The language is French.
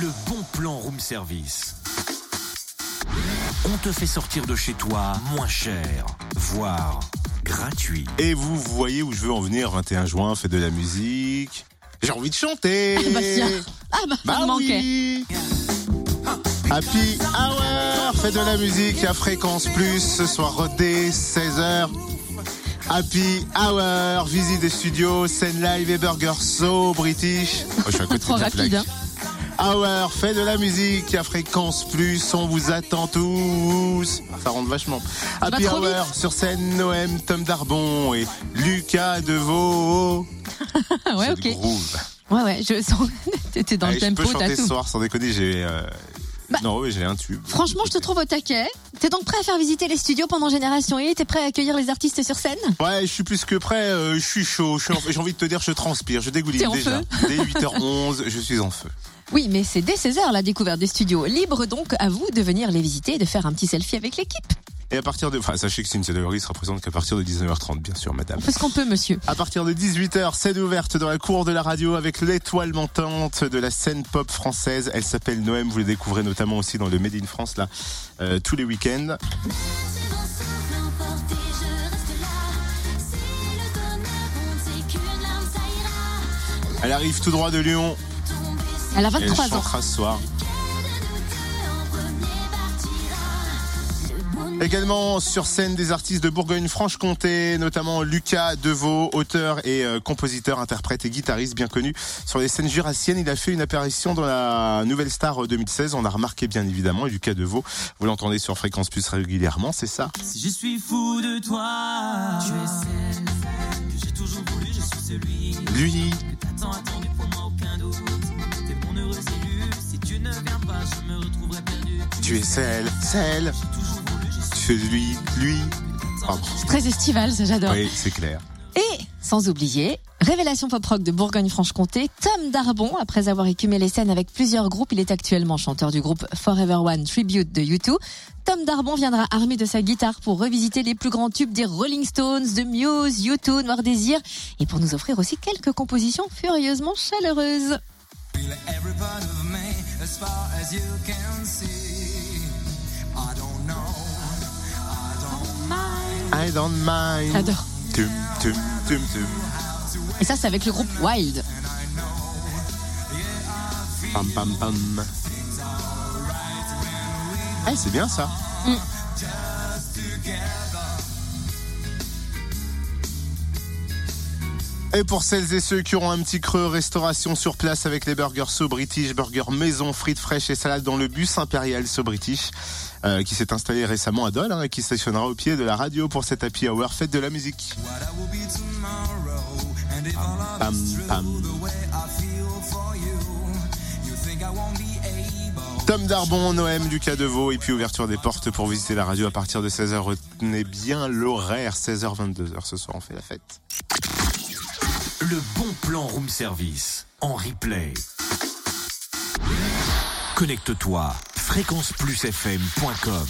Le bon plan room service. On te fait sortir de chez toi moins cher, voire gratuit. Et vous voyez où je veux en venir, 21 juin, fête de la musique. J'ai envie de chanter Ah bah tiens. Ah bah, ça me manquait. oui Happy Hour, fête de la musique à Fréquence Plus, ce soir dès 16h. Happy Hour, visite des studios, scène live et burger so british. Oh, je suis à côté Trop de la rapide, plaque. Hour, fête de la musique à Fréquence Plus, on vous attend tous. Ça rentre vachement. Happy Hour sur scène, Noël, Tom Darbon et Lucas Deveau. Ouais, ok. groove. Ouais, ouais, je sens. T'étais dans Allez, le je peux tempo, t'as chanter ce tout. soir sans déconner, j'ai. euh, Bah, non, oui, j'ai un tube. Franchement, je te trouve au taquet. T'es donc prêt à faire visiter les studios pendant Génération Y T'es prêt à accueillir les artistes sur scène? Ouais, je suis plus que prêt, euh, je suis chaud, en- j'ai envie de te dire, je transpire, je dégouline en déjà. feu Dès 8h11, je suis en feu. Oui, mais c'est dès 16h la découverte des studios. Libre donc à vous de venir les visiter et de faire un petit selfie avec l'équipe. Et à partir de. Enfin, sachez que c'est une catégorie qui se représente qu'à partir de 19h30, bien sûr, madame. On fait ce qu'on peut, monsieur. À partir de 18h, scène ouverte dans la cour de la radio avec l'étoile montante de la scène pop française. Elle s'appelle Noël, vous le découvrez notamment aussi dans le Made in France, là, euh, tous les week-ends. Elle arrive tout droit de Lyon. Elle a Et elle 23 ans. chantera ce soir. Également sur scène des artistes de Bourgogne-Franche-Comté, notamment Lucas Deveau, auteur et euh, compositeur, interprète et guitariste bien connu. Sur les scènes jurassiennes, il a fait une apparition dans la Nouvelle Star 2016. On a remarqué bien évidemment. Et Lucas Deveau, vous l'entendez sur Fréquence Plus régulièrement, c'est ça? Si je suis fou de toi, tu es celle que j'ai toujours voulu, je suis celui Lui, que t'attends attendu pour moi aucun doute. T'es mon heureuse élue, si tu ne viens pas, je me retrouverai perdu. tu es celle, celle, es lui, lui. Pardon. C'est très estival, ça j'adore. Oui, c'est clair. Et, sans oublier, révélation pop-rock de Bourgogne-Franche-Comté, Tom Darbon, après avoir écumé les scènes avec plusieurs groupes, il est actuellement chanteur du groupe Forever One Tribute de U2. Tom Darbon viendra armé de sa guitare pour revisiter les plus grands tubes des Rolling Stones, de Muse, U2, Noir Désir, et pour nous offrir aussi quelques compositions furieusement chaleureuses. I don't mind. J'adore. Tum, tum, tum, tum. Et ça, c'est avec le groupe Wild. Pam pam pam. Ah, c'est bien ça. Et pour celles et ceux qui auront un petit creux, restauration sur place avec les burgers So British, burgers maison, frites fraîches et salades dans le bus impérial So British, euh, qui s'est installé récemment à Dole hein, et qui stationnera au pied de la radio pour cette happy hour fête de la musique. Pam pam. Tom Darbon, Noël, Lucas Deveau et puis ouverture des portes pour visiter la radio à partir de 16h. Retenez bien l'horaire, 16h, 22h ce soir on fait la fête. Le bon plan room service en replay. Connecte-toi fréquenceplusfm.com